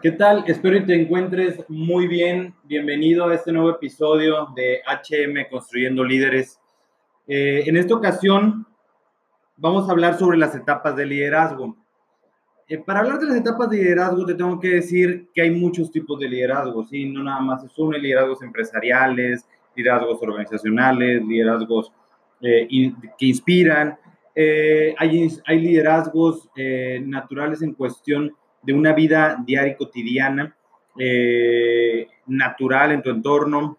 ¿Qué tal? Espero que te encuentres muy bien. Bienvenido a este nuevo episodio de HM Construyendo Líderes. Eh, en esta ocasión vamos a hablar sobre las etapas de liderazgo. Eh, para hablar de las etapas de liderazgo te tengo que decir que hay muchos tipos de liderazgo, ¿sí? No nada más es uno, liderazgos empresariales, liderazgos organizacionales, liderazgos eh, que inspiran. hay, hay liderazgos naturales en cuestión de una vida diaria y cotidiana, eh, natural en tu entorno.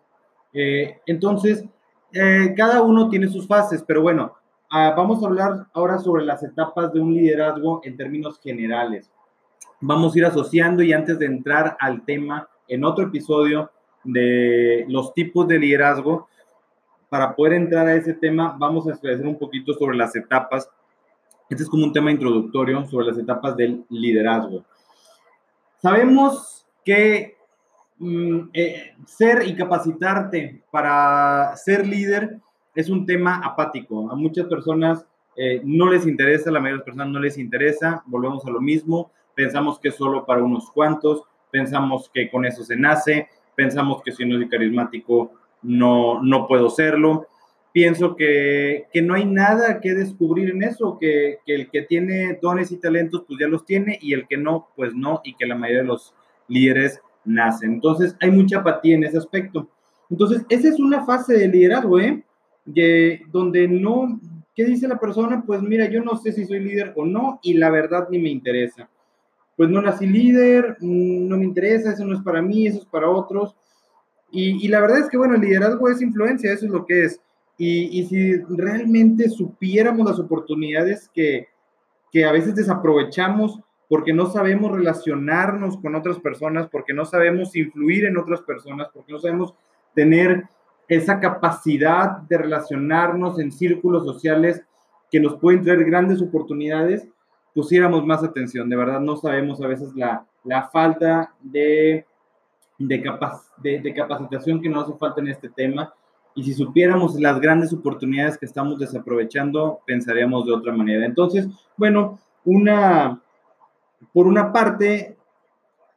Eh, entonces, eh, cada uno tiene sus fases, pero bueno, ah, vamos a hablar ahora sobre las etapas de un liderazgo en términos generales. Vamos a ir asociando y antes de entrar al tema, en otro episodio de los tipos de liderazgo, para poder entrar a ese tema, vamos a esclarecer un poquito sobre las etapas. Este es como un tema introductorio sobre las etapas del liderazgo. Sabemos que mm, eh, ser y capacitarte para ser líder es un tema apático. A muchas personas eh, no les interesa, a la mayoría de las personas no les interesa, volvemos a lo mismo, pensamos que es solo para unos cuantos, pensamos que con eso se nace, pensamos que si no soy carismático no, no puedo serlo pienso que, no hay nada que descubrir en eso, que, el que tiene dones y talentos, pues ya los tiene, y el que no, pues no, y que la mayoría de los líderes nacen. Entonces, hay mucha apatía en ese aspecto. Entonces, esa es una fase de liderazgo, ¿eh? donde no, ¿qué dice la persona? Pues mira, yo no sé si soy líder o no, y la verdad ni me interesa. Pues no nací líder, mm, no me interesa, eso no es para mí, eso es para otros. Y, y la verdad es que, bueno, el liderazgo es influencia, eso es lo que es. Y, si realmente supiéramos las oportunidades que, que a veces desaprovechamos porque no sabemos relacionarnos con otras personas, porque no sabemos influir en otras personas, porque no sabemos tener esa capacidad de relacionarnos en círculos sociales que nos pueden traer grandes oportunidades, pusiéramos más atención. De verdad, no sabemos a veces la, la falta de, de, de, de capacitación que nos hace falta en este tema y si supiéramos las grandes oportunidades que estamos desaprovechando, pensaríamos de otra manera. Entonces, bueno, una, por una parte,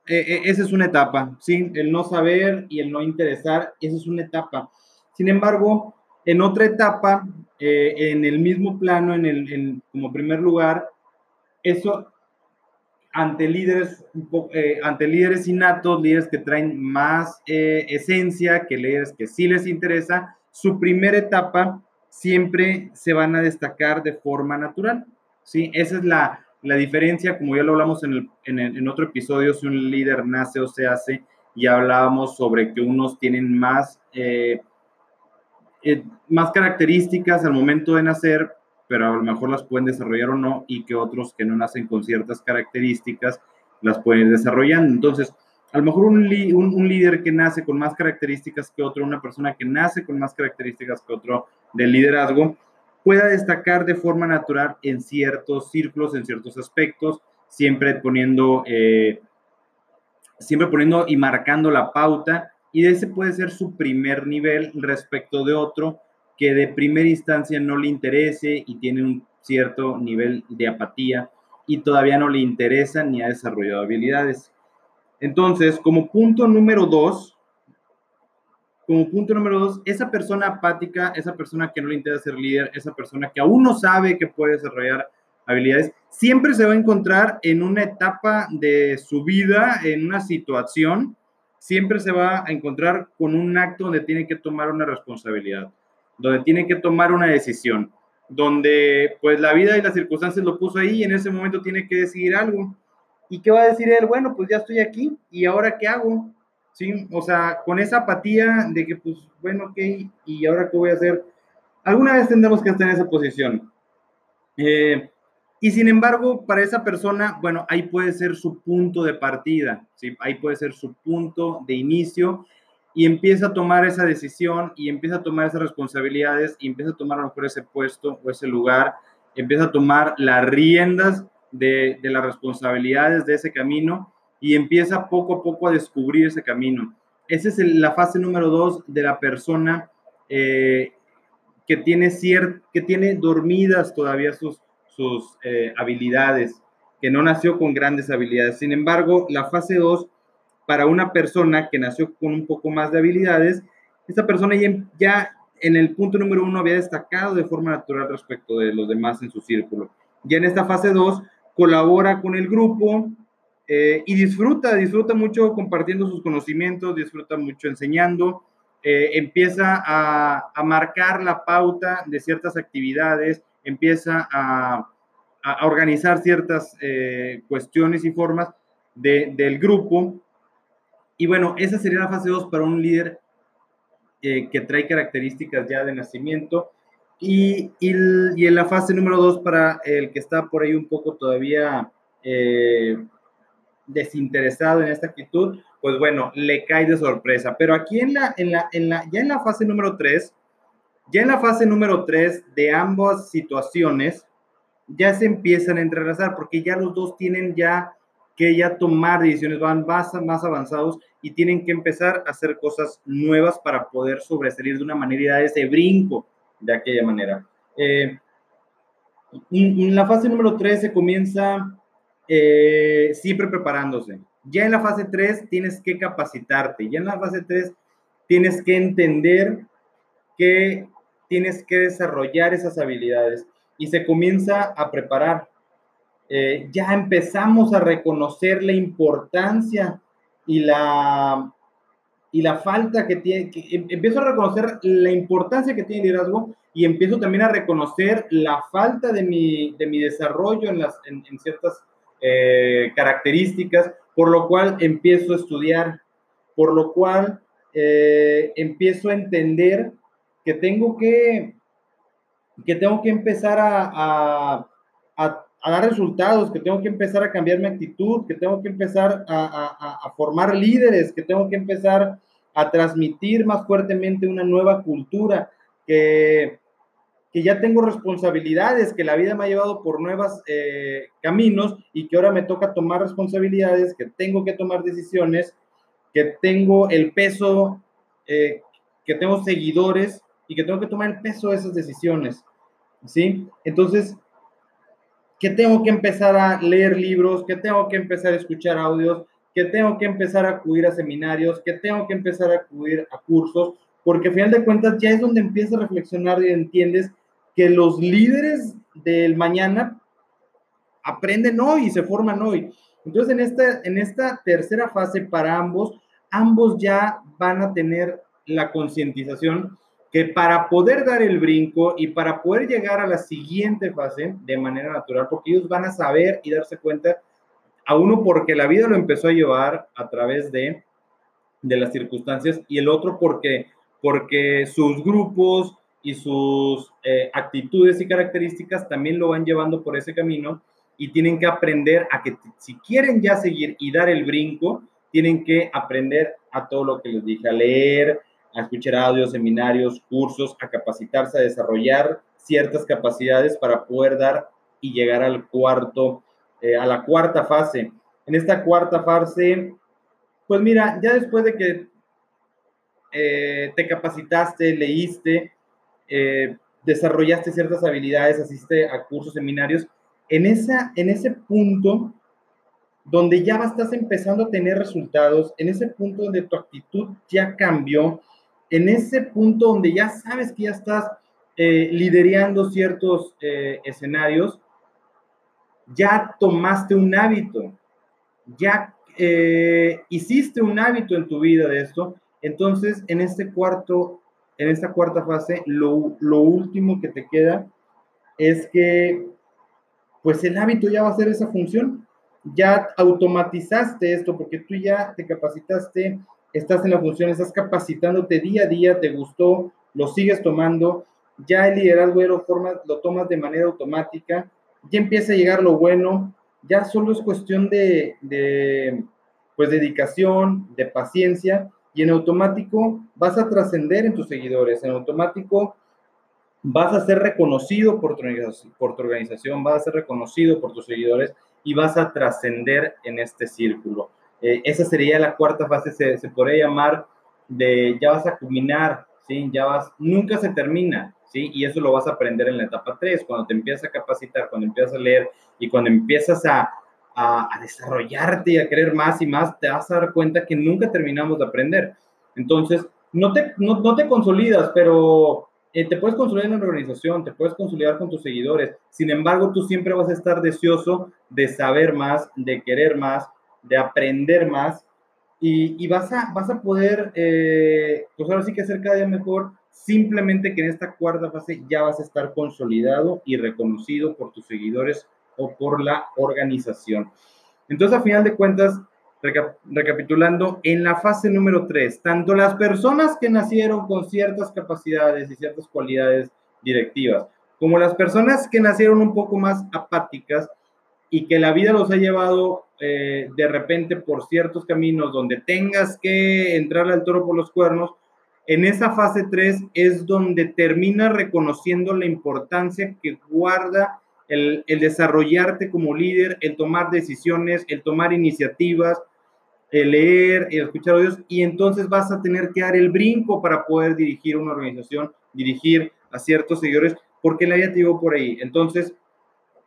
eh, eh, esa es una etapa, ¿sí? El no saber y el no interesar, esa es una etapa. Sin embargo, en otra etapa, eh, en el mismo plano, en el, como primer lugar, eso ante líderes, eh, ante líderes innatos, líderes que traen más eh, esencia, que líderes que sí les interesa, su primera etapa siempre se van a destacar de forma natural. ¿sí? Esa es la, la diferencia, como ya lo hablamos en, en, otro episodio, si un líder nace o se hace, y hablábamos sobre que unos tienen más, eh, más características al momento de nacer pero a lo mejor las pueden desarrollar o no, y que otros que no nacen con ciertas características las pueden desarrollar. Entonces, a lo mejor un, un, líder que nace con más características que otro, una persona que nace con más características que otro del liderazgo, pueda destacar de forma natural en ciertos círculos, en ciertos aspectos, siempre poniendo, eh, siempre poniendo y marcando la pauta, y ese puede ser su primer nivel respecto de otro que de primera instancia no le interese y tiene un cierto nivel de apatía y todavía no le interesa ni ha desarrollado habilidades. Entonces, como punto número dos, como punto número dos, esa persona apática, esa persona que no le interesa ser líder, esa persona que aún no sabe que puede desarrollar habilidades, siempre se va a encontrar en una etapa de su vida, en una situación, siempre se va a encontrar con un acto donde tiene que tomar una responsabilidad donde tiene que tomar una decisión, donde pues la vida y las circunstancias lo puso ahí y en ese momento tiene que decidir algo. ¿Y qué va a decir él? Bueno, pues ya estoy aquí y ahora qué hago? ¿Sí? O sea, con esa apatía de que pues bueno, ok, ¿y ahora qué voy a hacer? Alguna vez tendremos que estar en esa posición. Eh, y sin embargo, para esa persona, bueno, ahí puede ser su punto de partida, ¿sí? Ahí puede ser su punto de inicio y empieza a tomar esa decisión y empieza a tomar esas responsabilidades y empieza a tomar a lo mejor ese puesto o ese lugar, empieza a tomar las riendas de, las responsabilidades de ese camino y empieza poco a poco a descubrir ese camino. Esa es la fase número dos de la persona eh, que, tiene que tiene dormidas todavía sus, sus eh, habilidades. que no nació con grandes habilidades. Sin embargo, la fase 2, para una persona que nació con un poco más de habilidades, esta persona ya, en el punto número uno había destacado de forma natural respecto de los demás en su círculo. Ya en esta fase 2 colabora con el grupo eh, y disfruta, disfruta mucho compartiendo sus conocimientos, disfruta mucho enseñando, eh, empieza a, marcar la pauta de ciertas actividades, empieza a, organizar ciertas eh, cuestiones y formas del grupo. Y bueno, esa sería la fase 2 para un líder eh, que trae características ya de nacimiento. Y, y, en la fase número 2 para el que está por ahí un poco todavía desinteresado en esta actitud, pues bueno, le cae de sorpresa. Pero aquí en la, en la, en la, ya en la fase número 3, ya en la fase número 3 de ambas situaciones, ya se empiezan a entrelazar porque ya los dos tienen ya que ya tomar decisiones, van más, más avanzados y tienen que empezar a hacer cosas nuevas para poder sobresalir de una manera y dar ese brinco de aquella manera. Eh, en la fase número 3 se comienza eh, siempre preparándose. Ya en la fase 3 tienes que capacitarte, ya en la fase 3 tienes que entender que tienes que desarrollar esas habilidades y se comienza a preparar. Eh, ya empezamos a reconocer la importancia y la, y la falta que tiene, em, empiezo a reconocer la importancia que tiene el liderazgo y empiezo también a reconocer la falta de mi, de mi desarrollo en, las, en, en ciertas eh, características, por lo cual empiezo a estudiar, por lo cual eh, empiezo a entender que tengo que, que, tengo que empezar a, a, dar resultados, que tengo que empezar a cambiar mi actitud, que tengo que empezar a, a formar líderes, que tengo que empezar a transmitir más fuertemente una nueva cultura, que, que ya tengo responsabilidades, que la vida me ha llevado por nuevos eh, caminos y que ahora me toca tomar responsabilidades, que tengo que tomar decisiones, que tengo el peso, eh, que tengo seguidores y que tengo que tomar el peso de esas decisiones. ¿Sí? Entonces, que tengo que empezar a leer libros, que tengo que empezar a escuchar audios, que tengo que empezar a acudir a seminarios, que tengo que empezar a acudir a cursos, porque al final de cuentas ya es donde empiezas a reflexionar y entiendes que los líderes del mañana aprenden hoy y se forman hoy. Entonces, en esta, en esta tercera fase para ambos, ambos ya van a tener la concientización que para poder dar el brinco y para poder llegar a la siguiente fase de manera natural, porque ellos van a saber y darse cuenta, a uno porque la vida lo empezó a llevar a través de, de las circunstancias y el otro porque, porque sus grupos, y sus eh, actitudes y características también lo van llevando por ese camino y tienen que aprender a que si quieren ya seguir y dar el brinco, tienen que aprender a todo lo que les dije, a leer, a escuchar audios, seminarios, cursos, a capacitarse, a desarrollar ciertas capacidades para poder dar y llegar al cuarto, eh, a la cuarta fase. En esta cuarta fase, pues mira, ya después de que eh, te capacitaste, leíste, eh, desarrollaste ciertas habilidades, asiste a cursos, seminarios, en, esa, en ese punto donde ya estás empezando a tener resultados, en ese punto donde tu actitud ya cambió, en ese punto donde ya sabes que ya estás eh, liderando ciertos eh, escenarios, ya tomaste un hábito, ya hiciste un hábito en tu vida de esto, entonces en este cuarto en esta cuarta fase, lo, último que te queda es que, pues el hábito ya va a hacer esa función. Ya automatizaste esto porque tú ya te capacitaste, estás en la función, estás capacitándote día a día, te gustó, lo sigues tomando, ya el liderazgo lo, formas, lo tomas de manera automática, ya empieza a llegar lo bueno, ya solo es cuestión de, pues dedicación, de paciencia y en automático vas a trascender en tus seguidores, en automático vas a ser reconocido por tu organización, vas a ser reconocido por tus seguidores y vas a trascender en este círculo. Eh, esa sería la cuarta fase, se, se, podría llamar de ya vas a culminar, ¿sí? Ya vas, nunca se termina, ¿sí? Y eso lo vas a aprender en la etapa 3, cuando te empiezas a capacitar, cuando empiezas a leer y cuando empiezas a, a, desarrollarte y a querer más y más, te vas a dar cuenta que nunca terminamos de aprender. Entonces, no te, no, no te consolidas, pero eh, te puedes consolidar en la organización, te puedes consolidar con tus seguidores. Sin embargo, tú siempre vas a estar deseoso de saber más, de querer más, de aprender más y, vas, a, vas a poder, eh, pues ahora sí que hacer cada día mejor, simplemente que en esta cuarta fase ya vas a estar consolidado y reconocido por tus seguidores o por la organización. Entonces, a final de cuentas, recapitulando, en la fase número 3, tanto las personas que nacieron con ciertas capacidades y ciertas cualidades directivas, como las personas que nacieron un poco más apáticas y que la vida los ha llevado eh, de repente por ciertos caminos donde tengas que entrar al toro por los cuernos, en esa fase 3 es donde termina reconociendo la importancia que guarda el, desarrollarte como líder, el tomar decisiones, el tomar iniciativas, el leer, el escuchar a Dios, y entonces vas a tener que dar el brinco para poder dirigir una organización, dirigir a ciertos seguidores, porque la vida te llevó por ahí. Entonces,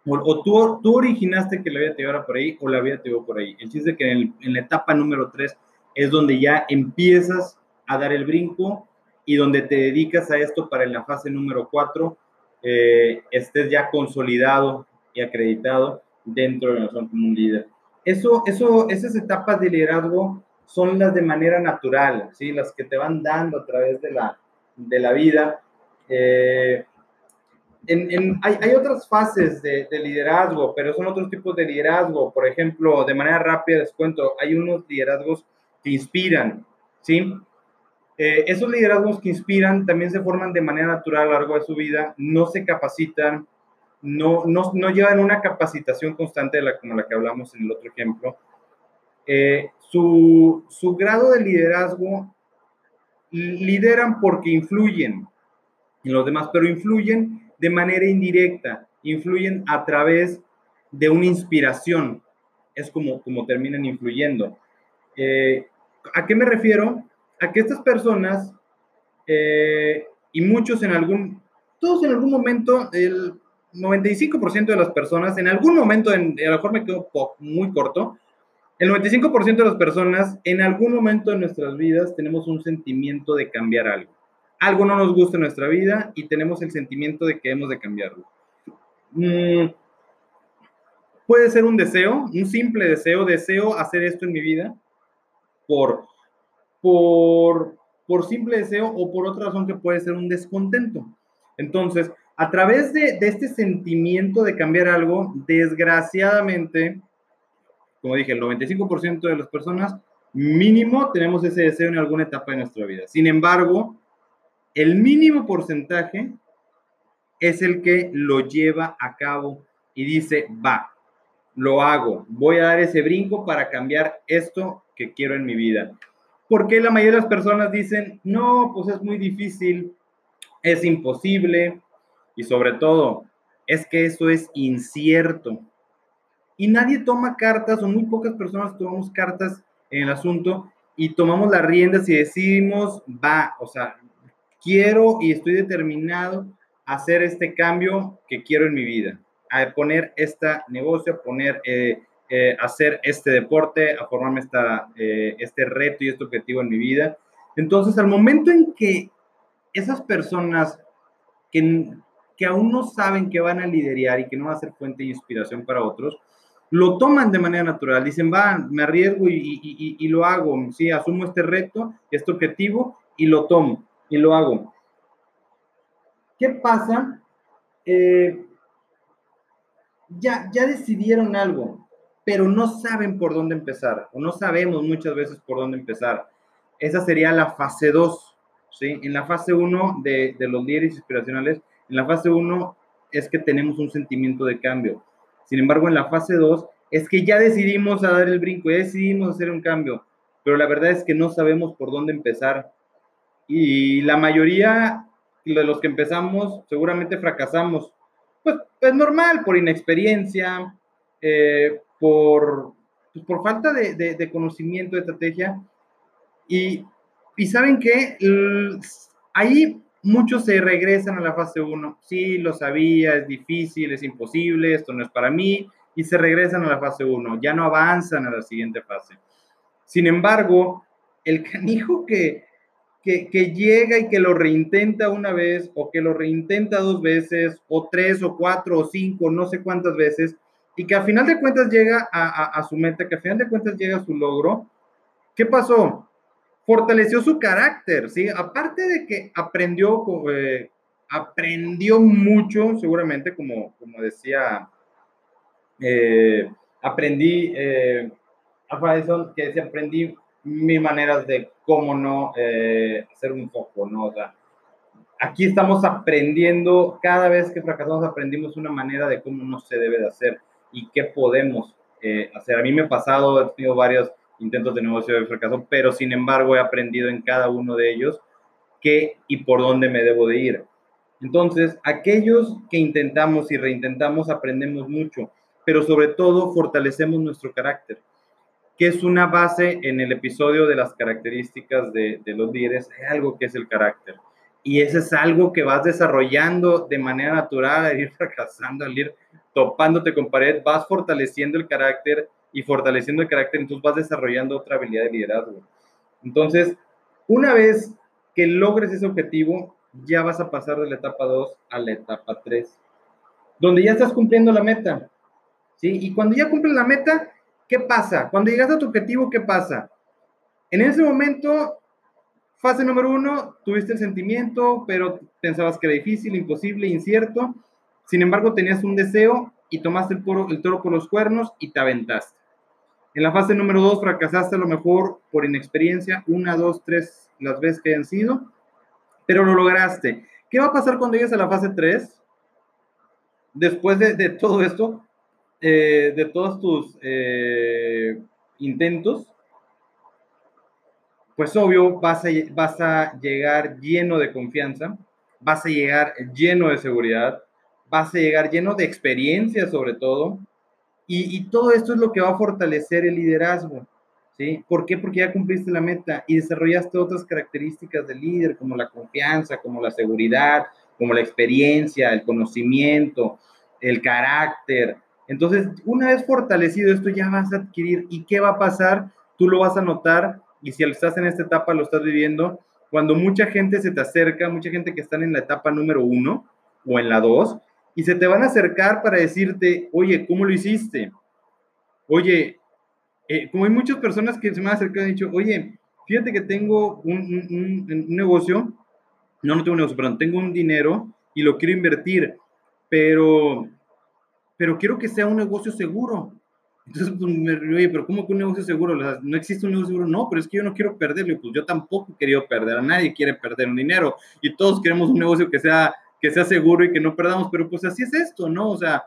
o, tú, tú, originaste que la vida te llevara por ahí, o la vida te llevó por ahí. El chiste es que en, en la etapa número 3 es donde ya empiezas a dar el brinco y donde te dedicas a esto para en la fase número 4 eh, estés ya consolidado y acreditado dentro de nosotros como un líder. Eso, eso, esas etapas de liderazgo son las de manera natural, ¿sí? las que te van dando a través de la, de la vida. Eh, en, hay, hay, otras fases de, de, liderazgo, pero son otros tipos de liderazgo. Por ejemplo, de manera rápida les cuento, hay unos liderazgos que inspiran, ¿sí? Eh, esos liderazgos que inspiran también se forman de manera natural a lo largo de su vida, no se capacitan, no, no, no llevan una capacitación constante de la, como la que hablamos en el otro ejemplo. Eh, su, su grado de liderazgo lideran porque influyen en los demás, pero influyen de manera indirecta, influyen a través de una inspiración. Es como, como terminan influyendo. Eh, ¿A qué me refiero? a que estas personas, eh, y muchos en algún, todos en algún momento, el 95% de las personas, en algún momento, en, a lo mejor me quedo muy corto, el 95% de las personas, en algún momento de nuestras vidas, tenemos un sentimiento de cambiar algo. Algo no nos gusta en nuestra vida y tenemos el sentimiento de que hemos de cambiarlo. Mm, puede ser un deseo, un simple deseo, deseo hacer esto en mi vida por por, por simple deseo o por otra razón que puede ser un descontento. Entonces, a través de, de este sentimiento de cambiar algo, desgraciadamente, como dije, el 95% de las personas mínimo tenemos ese deseo en alguna etapa de nuestra vida. Sin embargo, el mínimo porcentaje es el que lo lleva a cabo y dice, va, lo hago, voy a dar ese brinco para cambiar esto que quiero en mi vida. Porque la mayoría de las personas dicen, no, pues es muy difícil, es imposible y sobre todo es que eso es incierto. Y nadie toma cartas o muy pocas personas tomamos cartas en el asunto y tomamos las riendas y decimos, va, o sea, quiero y estoy determinado a hacer este cambio que quiero en mi vida, a poner este negocio, a poner eh, eh, hacer este deporte, a formarme esta, eh, este reto y este objetivo en mi vida. Entonces, al momento en que esas personas que, que aún no saben que van a liderar y que no va a ser fuente de inspiración para otros, lo toman de manera natural, dicen, va, me arriesgo y, y, y, lo hago, sí, asumo este reto, este objetivo y lo tomo y lo hago. ¿Qué pasa? Eh, ya, ya decidieron algo, pero no saben por dónde empezar, o no sabemos muchas veces por dónde empezar. Esa sería la fase 2, ¿sí? En la fase 1 de, de los líderes inspiracionales, en la fase 1 es que tenemos un sentimiento de cambio. Sin embargo, en la fase 2 es que ya decidimos a dar el brinco, ya decidimos hacer un cambio, pero la verdad es que no sabemos por dónde empezar. Y la mayoría de los que empezamos seguramente fracasamos. Pues es normal, por inexperiencia, eh, por, pues, por falta de, de, conocimiento, de estrategia. Y, y saben que ahí muchos se regresan a la fase 1. Sí, lo sabía, es difícil, es imposible, esto no es para mí, y se regresan a la fase 1, ya no avanzan a la siguiente fase. Sin embargo, el canijo que, que, llega y que lo reintenta una vez o que lo reintenta dos veces o tres o cuatro o cinco, no sé cuántas veces, y que a final de cuentas llega a, a, a su meta, que a final de cuentas llega a su logro, ¿qué pasó? Fortaleció su carácter, ¿sí? Aparte de que aprendió, eh, aprendió mucho, seguramente, como, como decía, eh, aprendí, eh, que decía, aprendí mis maneras de cómo no eh, hacer un foco, ¿no? O sea, aquí estamos aprendiendo, cada vez que fracasamos aprendimos una manera de cómo no se debe de hacer y qué podemos eh, hacer. A mí me ha pasado, he tenido varios intentos de negocio de fracaso, pero sin embargo he aprendido en cada uno de ellos qué y por dónde me debo de ir. Entonces, aquellos que intentamos y reintentamos aprendemos mucho, pero sobre todo fortalecemos nuestro carácter que es una base en el episodio de las características de, de los líderes, hay algo que es el carácter. Y ese es algo que vas desarrollando de manera natural, al ir fracasando, al ir topándote con pared, vas fortaleciendo el carácter y fortaleciendo el carácter, entonces vas desarrollando otra habilidad de liderazgo. Entonces, una vez que logres ese objetivo, ya vas a pasar de la etapa 2 a la etapa 3, donde ya estás cumpliendo la meta. ¿sí? Y cuando ya cumples la meta, ¿qué pasa? Cuando llegas a tu objetivo, ¿qué pasa? En ese momento, fase número uno, tuviste el sentimiento, pero pensabas que era difícil, imposible, incierto. Sin embargo, tenías un deseo y tomaste el, toro por los cuernos y te aventaste. En la fase número dos, fracasaste a lo mejor por inexperiencia, una, dos, tres, las veces que hayan sido, pero lo lograste. ¿Qué va a pasar cuando llegues a la fase 3? Después de, de todo esto, eh, de todos tus eh, intentos, pues obvio vas a, llegar lleno de confianza, vas a llegar lleno de seguridad, vas a llegar lleno de experiencia sobre todo, y, y, todo esto es lo que va a fortalecer el liderazgo, ¿sí? ¿Por qué? Porque ya cumpliste la meta y desarrollaste otras características del líder, como la confianza, como la seguridad, como la experiencia, el conocimiento, el carácter, entonces, una vez fortalecido esto, ya vas a adquirir. ¿Y qué va a pasar? Tú lo vas a notar y si estás en esta etapa, lo estás viviendo, cuando mucha gente se te acerca, mucha gente que están en la etapa número uno o en la dos, y se te van a acercar para decirte, oye, ¿cómo lo hiciste? Oye, eh, como hay muchas personas que se me han acercado y han dicho, oye, fíjate que tengo un negocio, no, no tengo un negocio, perdón, tengo un dinero y lo quiero invertir, pero pero quiero que sea un negocio seguro. Entonces, pues, me oye, pero ¿cómo que un negocio seguro? no existe un negocio seguro. No, pero es que yo no quiero perderlo. Pues yo tampoco he querido perder. A nadie quiere perder un dinero. Y todos queremos un negocio que sea, que sea seguro y que no perdamos. Pero pues así es esto, ¿no? O sea,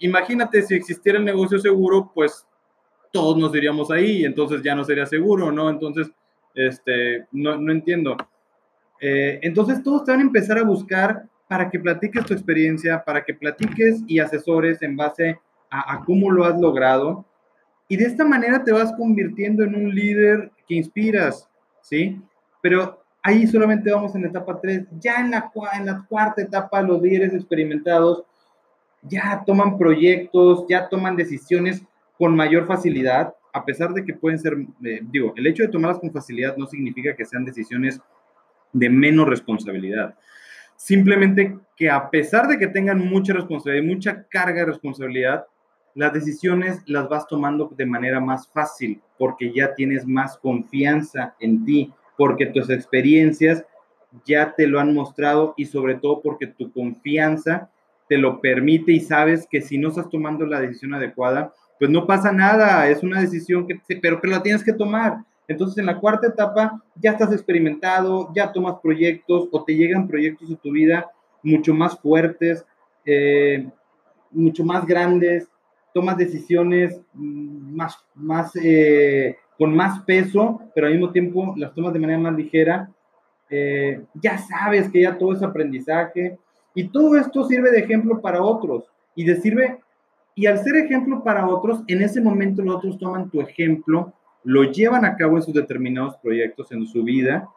imagínate si existiera el negocio seguro, pues todos nos iríamos ahí. Entonces ya no sería seguro, ¿no? Entonces, este, no, no entiendo. Eh, entonces todos te van a empezar a buscar para que platiques tu experiencia, para que platiques y asesores en base a, cómo lo has logrado. Y de esta manera te vas convirtiendo en un líder que inspiras, ¿sí? Pero ahí solamente vamos en la etapa 3. Ya en la, cuarta etapa, los líderes experimentados ya toman proyectos, ya toman decisiones con mayor facilidad, a pesar de que pueden ser, eh, digo, el hecho de tomarlas con facilidad no significa que sean decisiones de menos responsabilidad. Simplemente que a pesar de que tengan mucha responsabilidad y mucha carga de responsabilidad, las decisiones las vas tomando de manera más fácil porque ya tienes más confianza en ti, porque tus experiencias ya te lo han mostrado y sobre todo porque tu confianza te lo permite y sabes que si no estás tomando la decisión adecuada, pues no pasa nada, es una decisión que, pero que la tienes que tomar. Entonces, en la cuarta etapa ya estás experimentado, ya tomas proyectos o te llegan proyectos de tu vida mucho más fuertes, eh, mucho más grandes, tomas decisiones mm, más, más, eh, con más peso, pero al mismo tiempo las tomas de manera más ligera. Eh, ya sabes que ya todo es aprendizaje y todo esto sirve de ejemplo para otros y de sirve, y al ser ejemplo para otros, en ese momento los otros toman tu ejemplo lo llevan a cabo en sus determinados proyectos en su vida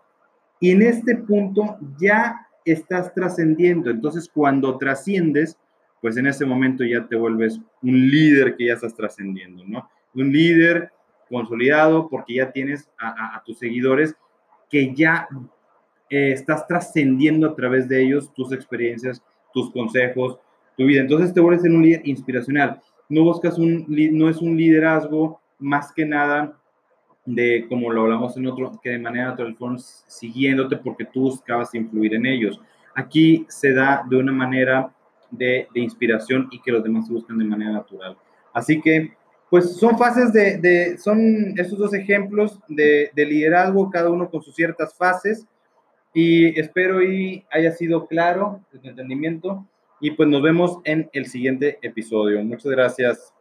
y en este punto ya estás trascendiendo. Entonces, cuando trasciendes, pues en ese momento ya te vuelves un líder que ya estás trascendiendo, ¿no? Un líder consolidado porque ya tienes a, tus seguidores que ya eh, estás trascendiendo a través de ellos tus experiencias, tus consejos, tu vida. Entonces te vuelves en un líder inspiracional. No buscas un, no es un liderazgo más que nada de, como lo hablamos en otro, que de manera natural fueron siguiéndote porque tú buscabas influir en ellos. Aquí se da de una manera de, inspiración y que los demás se buscan de manera natural. Así que, pues son fases de, de son estos dos ejemplos de, de, liderazgo, cada uno con sus ciertas fases. Y espero y haya sido claro el entendimiento. Y pues nos vemos en el siguiente episodio. Muchas gracias.